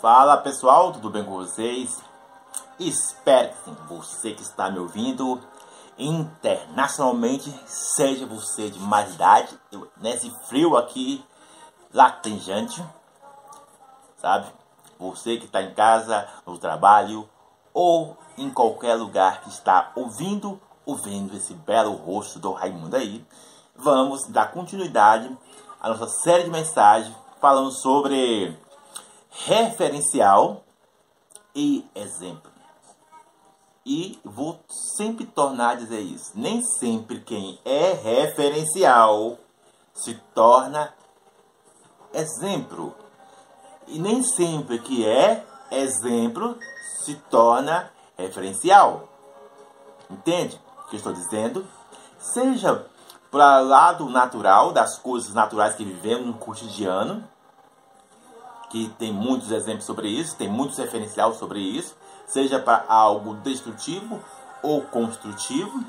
Fala pessoal, tudo bem com vocês? Espero que você que está me ouvindo internacionalmente, seja você de mais idade, nesse frio aqui latejante, sabe? Você que está em casa, no trabalho ou em qualquer lugar que está ouvindo ou vendo esse belo rosto do Raimundo aí, vamos dar continuidade à nossa série de mensagens falando sobre referencial e exemplo. E vou sempre tornar a dizer isso. Nem sempre quem é referencial se torna exemplo. E nem sempre que é exemplo se torna referencial. Entende o que estou dizendo? Seja para o lado natural, das coisas naturais que vivemos no cotidiano, que tem muitos exemplos sobre isso, tem muitos referenciais sobre isso, seja para algo destrutivo ou construtivo.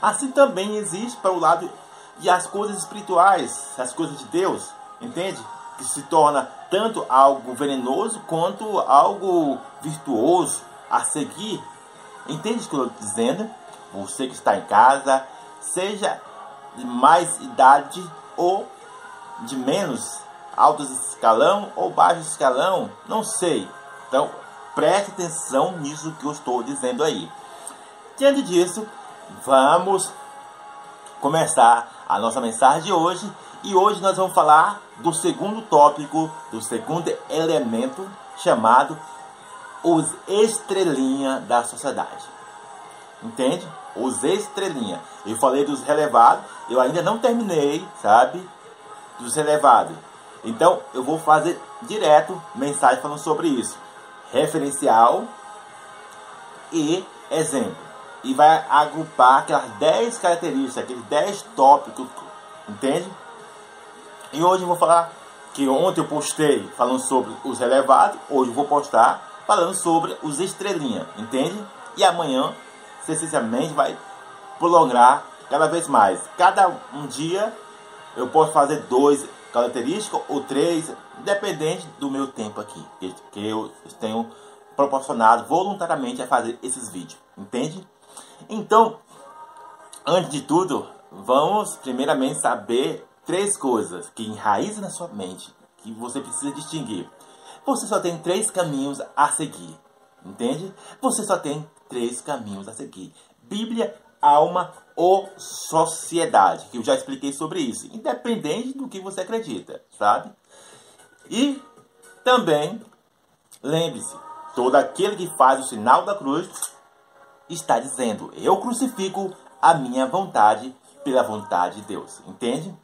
Assim também existe para o lado de as coisas espirituais, as coisas de Deus, entende? Que se torna tanto algo venenoso quanto algo virtuoso a seguir. Entende o que eu estou dizendo? Você que está em casa, seja de mais idade ou de menos alto escalão ou baixo escalão, não sei. Então, preste atenção nisso que eu estou dizendo aí. Diante disso, vamos começar a nossa mensagem de hoje. E hoje nós vamos falar do segundo tópico, do segundo elemento chamado os estrelinha da sociedade. Entende? Os estrelinha. Eu falei dos relevados, eu ainda não terminei, sabe? Dos relevados. Então, eu vou fazer direto mensagem falando sobre isso. Referencial e exemplo. E vai agrupar aquelas 10 características, aqueles 10 tópicos, entende? E hoje eu vou falar que ontem eu postei falando sobre os relevados, hoje eu vou postar falando sobre os estrelinha, entende? E amanhã, essencialmente, vai prolongar cada vez mais. Cada um dia eu posso fazer dois característica ou três, independente do meu tempo aqui, que eu tenho proporcionado voluntariamente a fazer esses vídeos, entende? Então, antes de tudo, vamos primeiramente saber três coisas que enraizam na sua mente, que você precisa distinguir. Você só tem três caminhos a seguir, entende? Você só tem três caminhos a seguir: Bíblia, alma ou sociedade, que eu já expliquei sobre isso, independente do que você acredita, sabe? E também, lembre-se, todo aquele que faz o sinal da cruz está dizendo: Eu crucifico a minha vontade pela vontade de Deus, entende?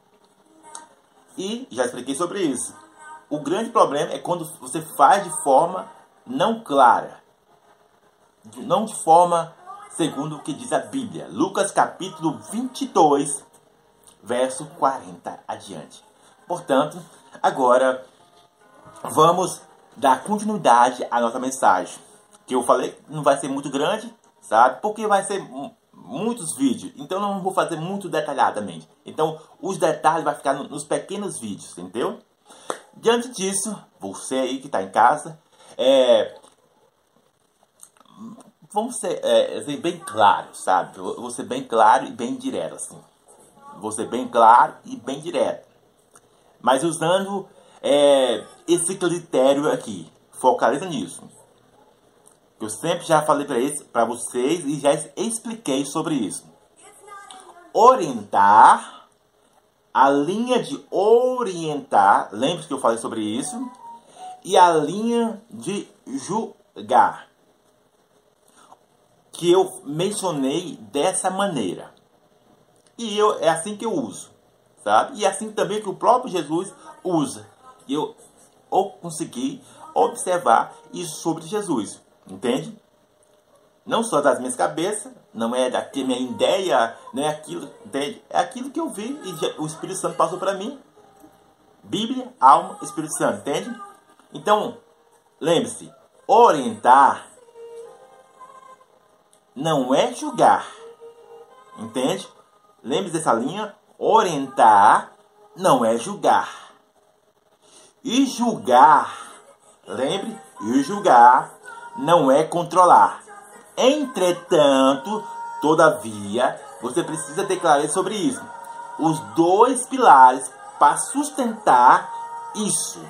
E já expliquei sobre isso. O grande problema é quando você faz de forma não clara, não de forma segundo o que diz a Bíblia. Lucas capítulo 22, verso 40 adiante. Portanto, agora vamos dar continuidade à nossa mensagem. Que eu falei não vai ser muito grande, sabe? Porque vai ser muitos vídeos. Então não vou fazer muito detalhadamente. Então os detalhes vai ficar nos pequenos vídeos, entendeu? Diante disso, você aí que está em casa, é, vamos ser é, assim, bem claro, sabe? Vou ser bem claro e bem direto, assim. Vou ser bem claro e bem direto. Mas usando é, esse critério aqui. Focaliza nisso. Eu sempre já falei para vocês e já expliquei sobre isso. Orientar, a linha de orientar, lembre-se que eu falei sobre isso, e a linha de julgar que eu mencionei dessa maneira. E eu, é assim que eu uso, sabe? E é assim também que o próprio Jesus usa. Eu consegui observar isso sobre Jesus, entende? Não só das minhas cabeças, não é da minha ideia, não é aquilo, entende? É aquilo que eu vi e o Espírito Santo passou para mim. Bíblia, alma, Espírito Santo, entende? Então, lembre-se, orientar não é julgar. Entende? Lembre dessa linha. Orientar não é julgar. E julgar Lembre, e julgar não é controlar. Entretanto, todavia, você precisa ter clareza sobre isso. Os dois pilares para sustentar isso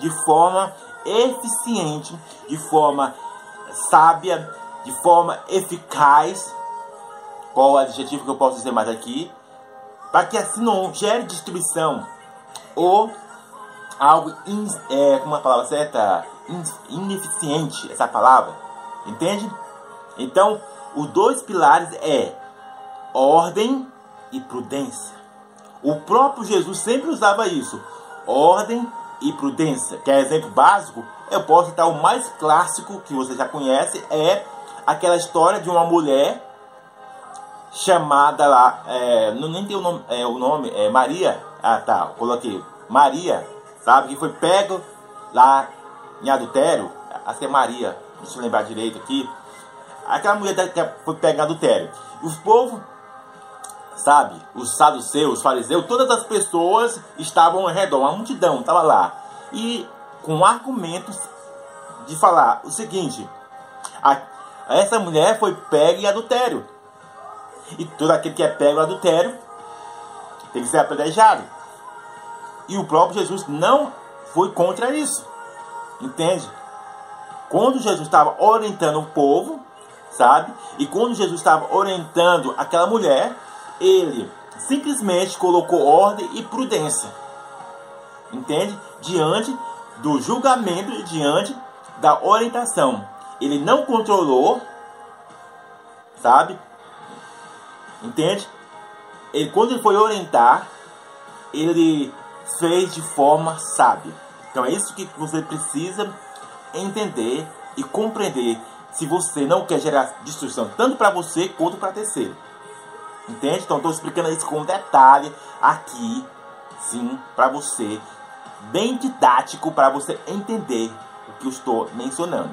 de forma eficiente, de forma sábia, de forma eficaz. Qual o adjetivo que eu posso dizer mais aqui? Para que assim não gere destruição ou algo, in, é, como é a palavra certa? In, ineficiente, essa palavra. Entende? Então, os dois pilares é ordem e prudência. O próprio Jesus sempre usava isso. Ordem e prudência. Quer exemplo básico? Eu posso citar o mais clássico que você já conhece, é aquela história de uma mulher chamada lá, é, não nem tem o nome, é, o nome é Maria. Ah, tá, coloquei Maria, sabe que foi pego lá em adultério. Acho que é Maria, deixa eu lembrar direito aqui. Aquela mulher que foi pega em adultério. Os povos sabe? Os saduceus, os fariseus, todas as pessoas estavam ao redor, uma multidão estava lá. E com argumentos de falar o seguinte: a, essa mulher foi pega em adultério. E todo aquele que é pego em adultério tem que ser apedrejado. E o próprio Jesus não foi contra isso. Entende? Quando Jesus estava orientando o povo, sabe? E quando Jesus estava orientando aquela mulher, ele simplesmente colocou ordem e prudência. Entende? Diante do julgamento diante da orientação. Ele não controlou, sabe? Entende? Ele, quando ele foi orientar, ele fez de forma sábia. Então é isso que você precisa entender e compreender se você não quer gerar destruição tanto para você quanto para terceiro. Entende? Então estou explicando isso com detalhe aqui, sim, para você, bem didático para você entender o que eu estou mencionando.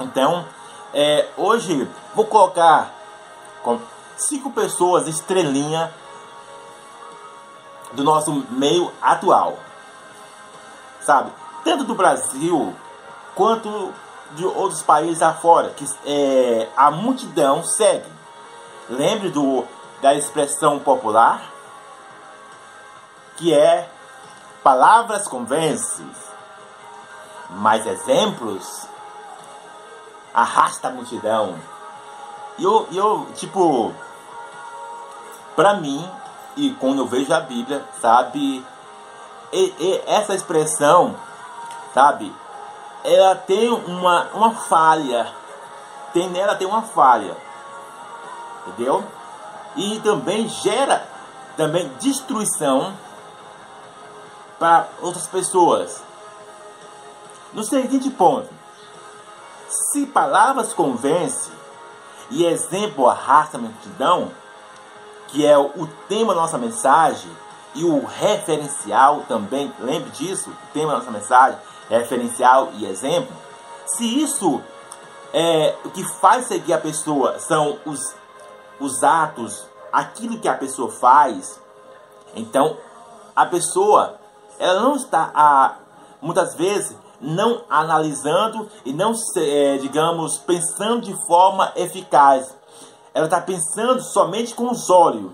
Então, é, hoje vou colocar com cinco pessoas estrelinha do nosso meio atual, sabe? Tanto do Brasil quanto de outros países afora, que é, a multidão segue. Lembre do da expressão popular, que é palavras convencem, mas exemplos arrasta a multidão. E eu, eu, tipo, pra mim, e quando eu vejo a Bíblia, sabe, e, e essa expressão, sabe, ela tem uma, uma falha, tem nela tem uma falha, entendeu? e também gera também destruição para outras pessoas. No seguinte ponto, se palavras convencem e exemplo arrasta a multidão, que é o tema da nossa mensagem e o referencial também, lembre disso, o tema da nossa mensagem, referencial e exemplo. Se isso é o que faz seguir a pessoa são os os atos, aquilo que a pessoa faz, então a pessoa ela não está a, muitas vezes não analisando e não é, digamos pensando de forma eficaz. Ela está pensando somente com os olhos,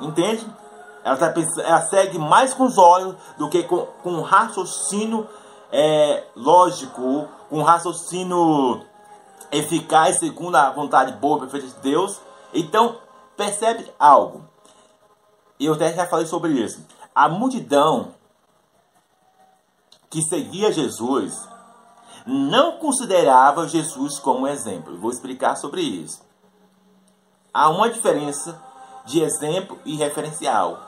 entende? Ela, tá pensando, ela segue mais com os olhos do que com, com um raciocínio é, lógico, com um raciocínio eficaz segundo a vontade boa e perfeita de Deus. Então, percebe algo. Eu até já falei sobre isso. A multidão que seguia Jesus não considerava Jesus como exemplo. vou explicar sobre isso. Há uma diferença de exemplo e referencial.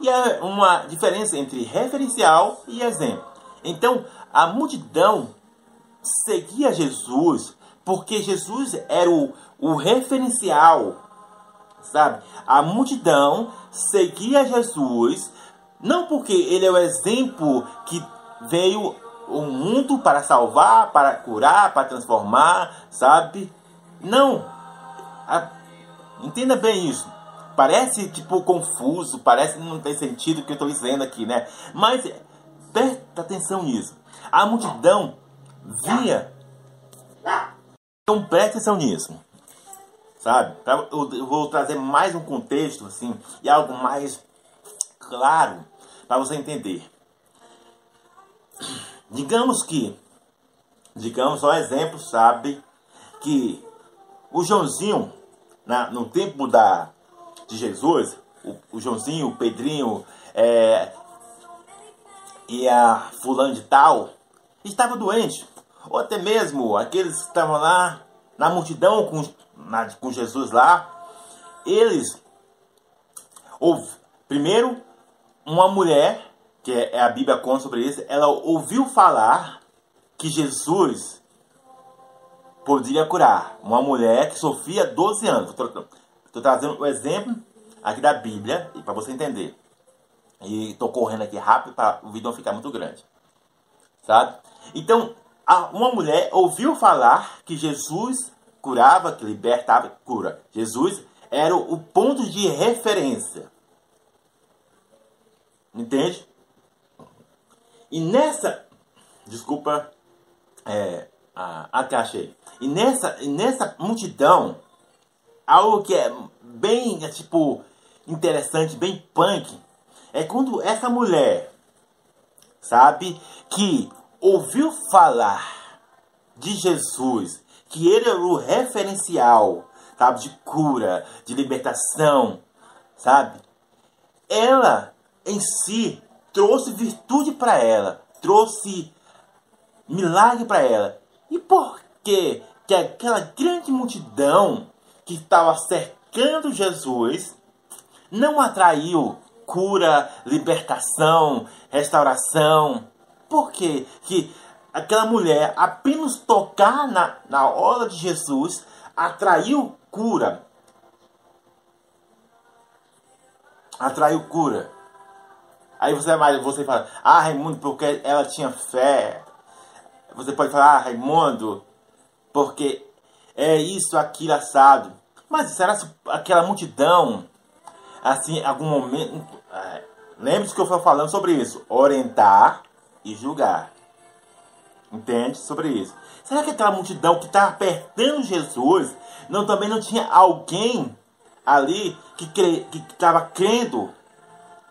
E há uma diferença entre referencial e exemplo. Então, a multidão seguia Jesus porque Jesus era o, o referencial, sabe? A multidão seguia Jesus, não porque ele é o exemplo que veio o mundo para salvar, para curar, para transformar, sabe? Não. A, entenda bem isso. Parece tipo confuso, parece não ter sentido o que eu estou dizendo aqui, né? Mas presta atenção nisso. A multidão via. Então preste atenção nisso. Sabe? Eu vou trazer mais um contexto assim e algo mais claro para você entender. Digamos que, digamos um exemplo, sabe, que o Joãozinho, na, no tempo da, de Jesus, o, o Joãozinho, o Pedrinho é, e a fulano de tal, estava doente. Ou até mesmo aqueles que estavam lá na multidão com, na, com Jesus lá, eles ouve, primeiro uma mulher que é, é a Bíblia conta sobre isso, ela ouviu falar que Jesus poderia curar uma mulher que sofria 12 anos. Estou trazendo o um exemplo aqui da Bíblia para você entender. E estou correndo aqui rápido para o vídeo não ficar muito grande. Sabe? Então, uma mulher ouviu falar que Jesus curava, que libertava, cura. Jesus era o ponto de referência. Entende? E nessa. Desculpa. É, a, a aí. E nessa, e nessa multidão, algo que é bem, é, tipo, interessante, bem punk, é quando essa mulher, sabe, que ouviu falar de Jesus, que ele era o referencial, sabe, de cura, de libertação, sabe? Ela em si trouxe virtude para ela, trouxe milagre para ela. E por que que aquela grande multidão que estava cercando Jesus não atraiu cura, libertação, restauração? Por que que aquela mulher apenas tocar na, na hora de Jesus atraiu cura? Atraiu cura. Aí você vai, você fala, ah, Raimundo, porque ela tinha fé. Você pode falar, ah, Raimundo, porque é isso, aquilo, assado. Mas será que aquela multidão, assim, algum momento. É, Lembre-se que eu estou falando sobre isso. Orientar e julgar. Entende? Sobre isso. Será que aquela multidão que estava apertando Jesus não também não tinha alguém ali que estava crendo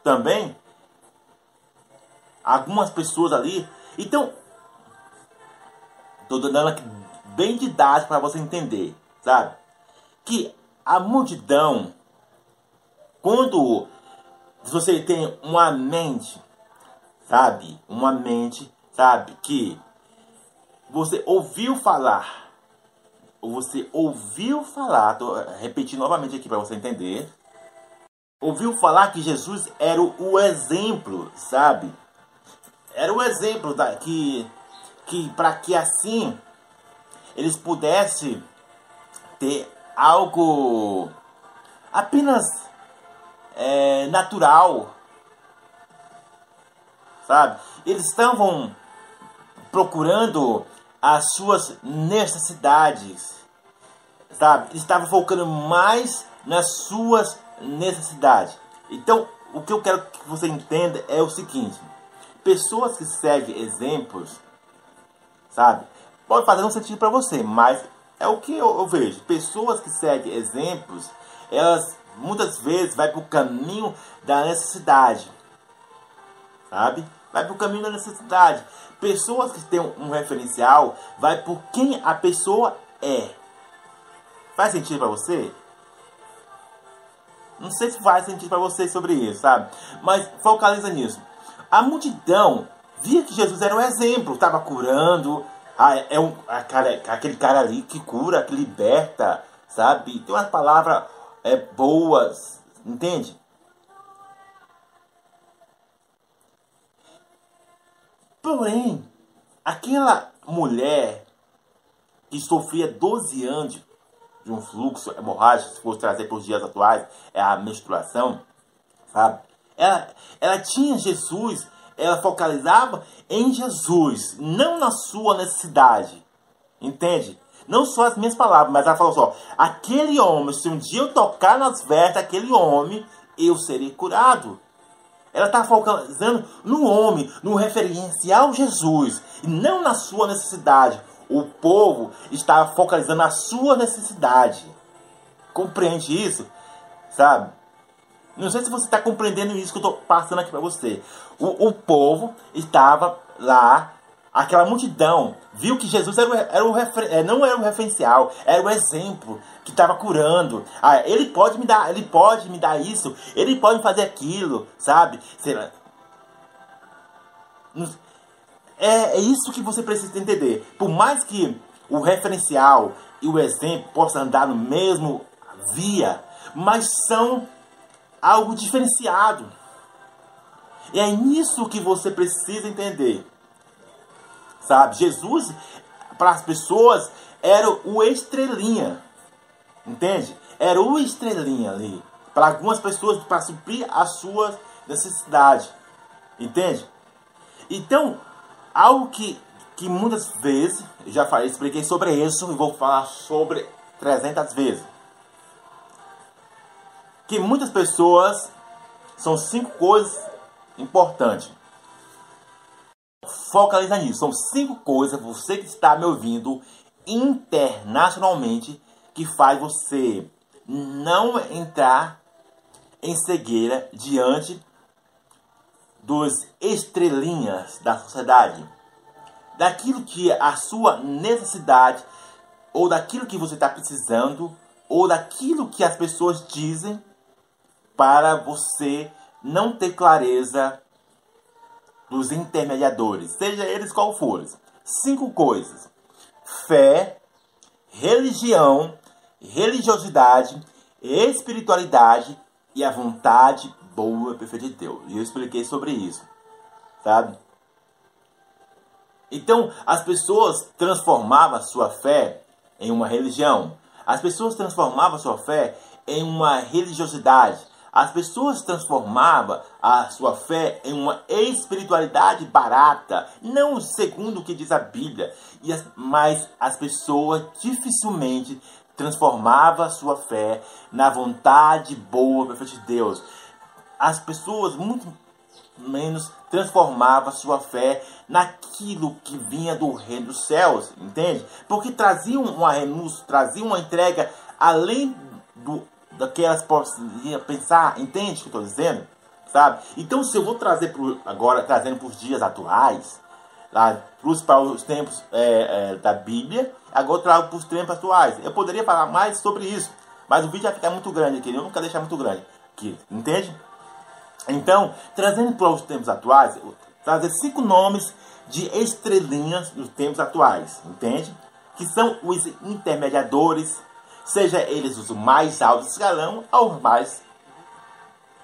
também? Algumas pessoas ali. Então, estou dando aqui bem didático para você entender, sabe? Que a multidão, quando você tem uma mente, sabe? Uma mente, sabe? Que você ouviu falar, você ouviu falar, tô repetindo novamente aqui para você entender. Ouviu falar que Jesus era o exemplo, sabe? Era o exemplo da, que, que para que assim eles pudessem ter algo apenas é, natural, sabe? Eles estavam procurando as suas necessidades, sabe? Estavam focando mais nas suas necessidades. Então, o que eu quero que você entenda é o seguinte: pessoas que seguem exemplos, sabe? Pode fazer um sentido para você, mas é o que eu, eu, vejo. Pessoas que seguem exemplos, elas muitas vezes vai para o caminho da necessidade, sabe? Vai para o caminho da necessidade. Pessoas que têm um referencial, vai por quem a pessoa é. Faz sentido para você? Não sei se faz sentido para você sobre isso, sabe? Mas focaliza nisso. A multidão via que Jesus era um exemplo, estava curando. Ah, é um, a cara, aquele cara ali que cura, que liberta, sabe? Tem umas palavras é, boas, entende? Porém, aquela mulher que sofria 12 anos de um fluxo hemorrágico, se fosse trazer para os dias atuais, é a menstruação, sabe? Ela, ela tinha Jesus, ela focalizava em Jesus, não na sua necessidade. Entende? Não só as minhas palavras, mas ela falou só: aquele homem, se um dia eu tocar nas vestes daquele homem, eu serei curado. Ela está focalizando no homem, no referencial Jesus, e não na sua necessidade. O povo está focalizando na sua necessidade. Compreende isso? Sabe? Não sei se você está compreendendo isso que eu estou passando aqui para você. O, o povo estava lá, aquela multidão, viu que Jesus era o, era o refer, é, não era o referencial, era o exemplo que estava curando. Ah, ele pode me dar, ele pode me dar isso, ele pode fazer aquilo, sabe? Será? É, é isso que você precisa entender. Por mais que o referencial e o exemplo possam andar no mesmo via, mas são algo diferenciado. E é nisso que você precisa entender. Sabe? Jesus, para as pessoas, era o estrelinha. Entende? Era o estrelinha ali. Para algumas pessoas, para suprir as suas necessidades. Entende? Então, algo que, que muitas vezes, já falei, expliquei sobre isso e vou falar sobre 300 vezes. Que muitas pessoas são cinco coisas importantes. Focaliza nisso. São cinco coisas, você que está me ouvindo internacionalmente, que faz você não entrar em cegueira diante dos estrelinhas da sociedade, daquilo que a sua necessidade ou daquilo que você está precisando ou daquilo que as pessoas dizem para você não ter clareza dos intermediadores, seja eles qual forem. Cinco coisas: fé, religião, religiosidade, espiritualidade e a vontade boa perfeita de Deus. E eu expliquei sobre isso, sabe? Então, as pessoas transformavam sua fé em uma religião. As pessoas transformavam sua fé em uma religiosidade. As pessoas transformavam a sua fé em uma espiritualidade barata, não segundo o que diz a Bíblia, mas as pessoas dificilmente transformavam a sua fé na vontade boa perfeita de Deus. As pessoas muito menos transformavam a sua fé naquilo que vinha do reino dos céus, entende? Porque traziam uma renúncia, traziam uma entrega além do daquelas podiam pensar, entende o que eu estou dizendo? Sabe? Então, se eu vou trazer pro, agora, trazendo para os dias atuais, lá, para os tempos é, é, da Bíblia, agora eu trago para os tempos atuais. Eu poderia falar mais sobre isso, mas o vídeo vai ficar muito grande aqui, eu nunca deixar muito grande aqui, entende? Então, trazendo para os tempos atuais, trazer cinco nomes de estrelinhas nos tempos atuais, entende? Que são os intermediadores seja eles os mais altos escalão ou mais,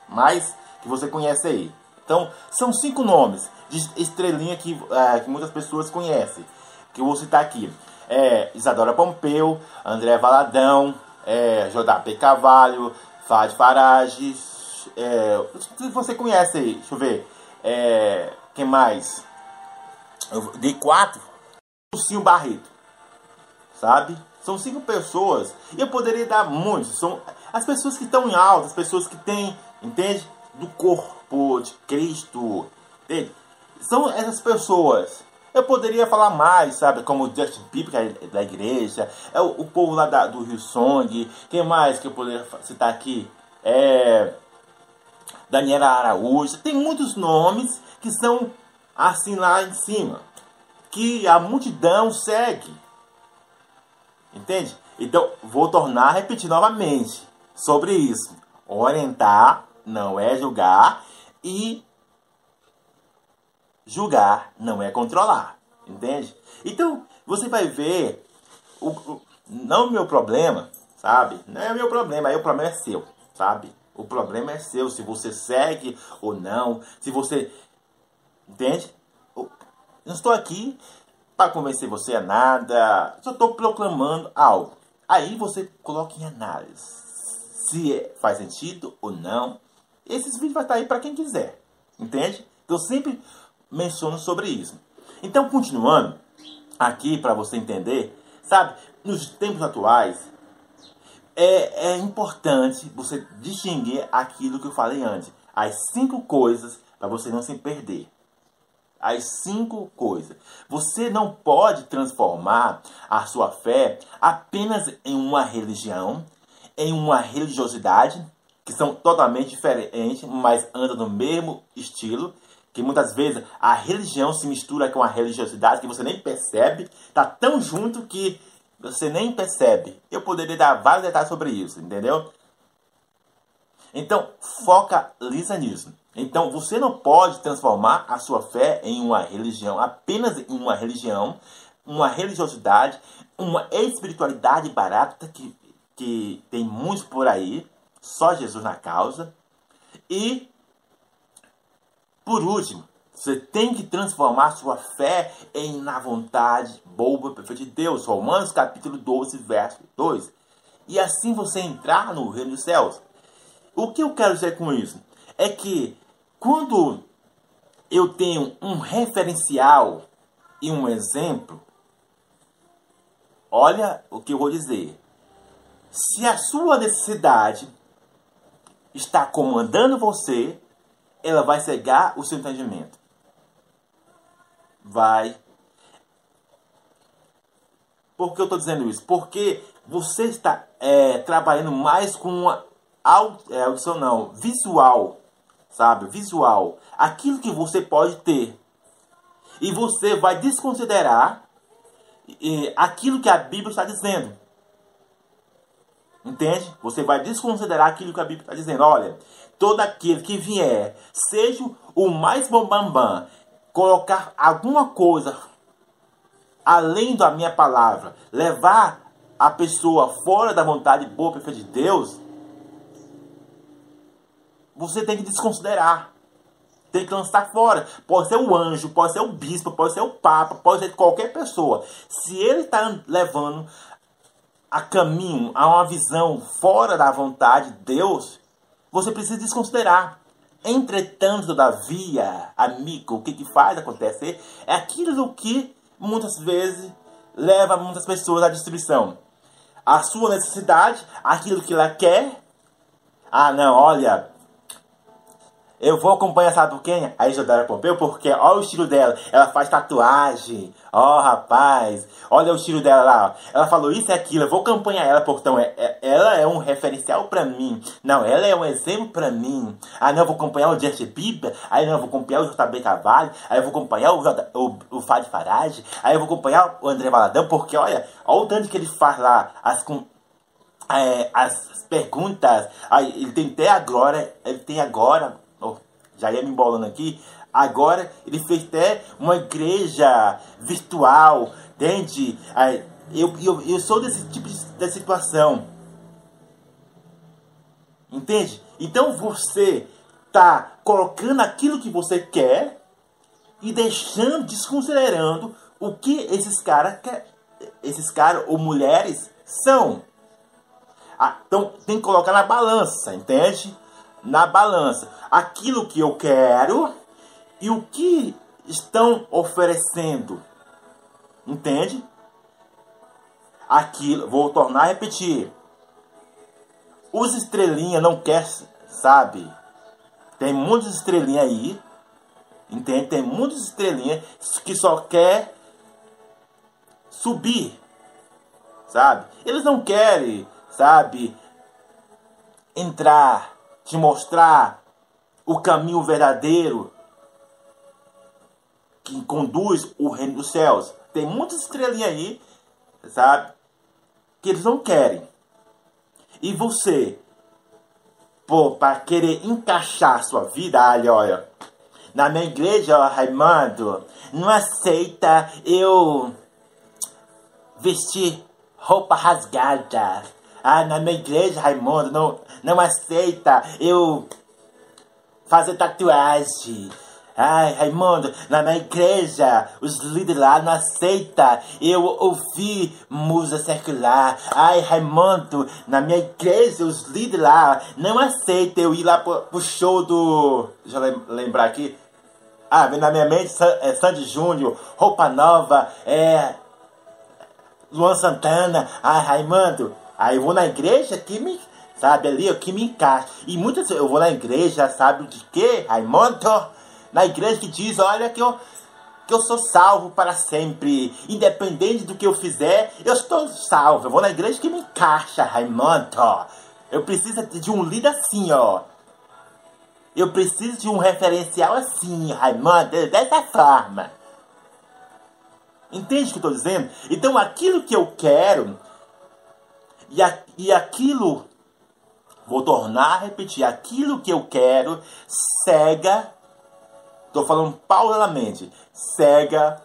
mais que você conhece aí. Então, são cinco nomes de estrelinha que, é, que muitas pessoas conhecem, que eu vou citar aqui. É, Isadora Pompeu, André Valadão, é, JP Cavalho, Fad Farage, é, você conhece aí, deixa eu ver, é, quem mais? De quatro, Lucinho Barreto, sabe? São cinco pessoas. E eu poderia dar muitos. São as pessoas que estão em alta, as pessoas que têm, entende? Do corpo de Cristo. Entende? São essas pessoas. Eu poderia falar mais, sabe? Como o Justin Bieber, é da igreja. É o, o povo lá da, do Rio Song. Quem mais que eu poderia citar aqui? É... Daniela Araújo. Tem muitos nomes que são assim lá em cima. Que a multidão segue. Entende? Então, vou tornar a repetir novamente sobre isso. Orientar não é julgar e julgar não é controlar. Entende? Então, você vai ver o, o não o meu problema, sabe? Não é meu problema, aí o problema é seu, sabe? O problema é seu, se você segue ou não, se você entende? Eu não estou aqui para convencer você a nada, só estou proclamando algo. Aí você coloca em análise se faz sentido ou não. Esses vídeos vai estar aí para quem quiser, entende? Então, eu sempre menciono sobre isso. Então, continuando aqui para você entender, sabe, nos tempos atuais é, é importante você distinguir aquilo que eu falei antes. as cinco coisas para você não se perder. As cinco coisas. Você não pode transformar a sua fé apenas em uma religião, em uma religiosidade, que são totalmente diferentes, mas andam no mesmo estilo. Que muitas vezes a religião se mistura com a religiosidade que você nem percebe, tá tão junto que você nem percebe. Eu poderia dar vários detalhes sobre isso, entendeu? Então, foca lisa nisso. Então, você não pode transformar a sua fé em uma religião, apenas em uma religião, uma religiosidade, uma espiritualidade barata que, que tem muitos por aí, só Jesus na causa. E, por último, você tem que transformar sua fé em na vontade boa e perfeita de Deus. Romanos capítulo 12, verso 2. E assim você entrar no reino dos céus. O que eu quero dizer com isso? É que quando eu tenho um referencial e um exemplo, olha o que eu vou dizer. Se a sua necessidade está comandando você, ela vai cegar o seu entendimento. Vai. Por que eu estou dizendo isso? Porque você está é, trabalhando mais com uma é, audição não, visual, sabe? Visual. Aquilo que você pode ter. E você vai desconsiderar aquilo que a Bíblia está dizendo. Entende? Você vai desconsiderar aquilo que a Bíblia está dizendo. Olha, todo aquele que vier, seja o mais bombambam, colocar alguma coisa além da minha palavra, levar a pessoa fora da vontade boa perfeita de Deus, você tem que desconsiderar. Tem que lançar fora. Pode ser o anjo, pode ser o bispo, pode ser o papa, pode ser qualquer pessoa. Se ele está levando a caminho, a uma visão fora da vontade de Deus, você precisa desconsiderar. Entretanto, todavia, amigo, o que, que faz acontecer é aquilo que muitas vezes leva muitas pessoas à destruição. A sua necessidade, aquilo que ela quer. Ah, não, olha, eu vou acompanhar, sabe por quem? A Isadora Pompeu, porque olha o estilo dela. Ela faz tatuagem. Ó, oh, rapaz. Olha o estilo dela lá. Ela falou isso e aquilo. Eu vou acompanhar ela, porque então, é, é, ela é um referencial pra mim. Não, ela é um exemplo pra mim. Ah, não, eu vou acompanhar o Justin Bieber. Aí não, eu vou acompanhar o JB Cavalho. Aí eu vou acompanhar o, o, o Fad Farage. Aí eu vou acompanhar o André Valadão, porque olha, olha o tanto que ele faz lá. As, com, é, as perguntas. Aí, ele tem até agora. Ele tem agora já ia me embolando aqui. Agora ele fez até uma igreja virtual, entende? Eu, eu, eu sou desse tipo de situação. Entende? Então você tá colocando aquilo que você quer e deixando, desconsiderando o que esses caras esses caras ou mulheres são. Ah, então tem que colocar na balança, entende? Na balança aquilo que eu quero e o que estão oferecendo. Entende? Aquilo, vou tornar a repetir. Os estrelinha não quer, sabe? Tem muitos estrelinha aí, entende? Tem muitos estrelinha que só quer subir, sabe? Eles não querem, sabe, entrar te mostrar o caminho verdadeiro que conduz o reino dos céus. Tem muitas estrelinhas aí, sabe? Que eles não querem. E você, pô, para querer encaixar sua vida, olha, olha, na minha igreja, ó, Raimundo, não aceita eu vestir roupa rasgada. Ah, na minha igreja, Raimundo, não, não aceita eu fazer tatuagem. Ai, Raimundo, na minha igreja, os líderes lá não aceitam eu ouvir música circular. Ai, Raimundo, na minha igreja, os líderes lá não aceitam eu ir lá pro, pro show do... Deixa eu lembrar aqui. Ah, vem na minha mente, é Sandy Júnior, Roupa Nova, é... Luan Santana. Ai, Raimundo, aí eu vou na igreja que me Sabe, ali, que me encaixa. E muitas eu vou na igreja, sabe de quê, Raimundo? Na igreja que diz, olha que eu, que eu sou salvo para sempre. Independente do que eu fizer, eu estou salvo. Eu vou na igreja que me encaixa, Raimundo. Eu preciso de um líder assim, ó. Eu preciso de um referencial assim, Raimundo, dessa forma. Entende o que eu estou dizendo? Então aquilo que eu quero e, a, e aquilo, vou tornar a repetir, aquilo que eu quero cega, estou falando paulatinamente, cega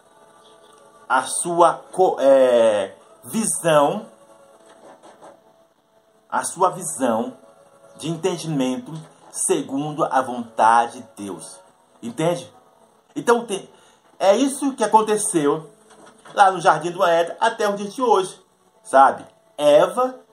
a sua é, visão, a sua visão de entendimento segundo a vontade de Deus. Entende? Então é isso que aconteceu lá no Jardim do Éden até o dia de hoje, sabe? Eva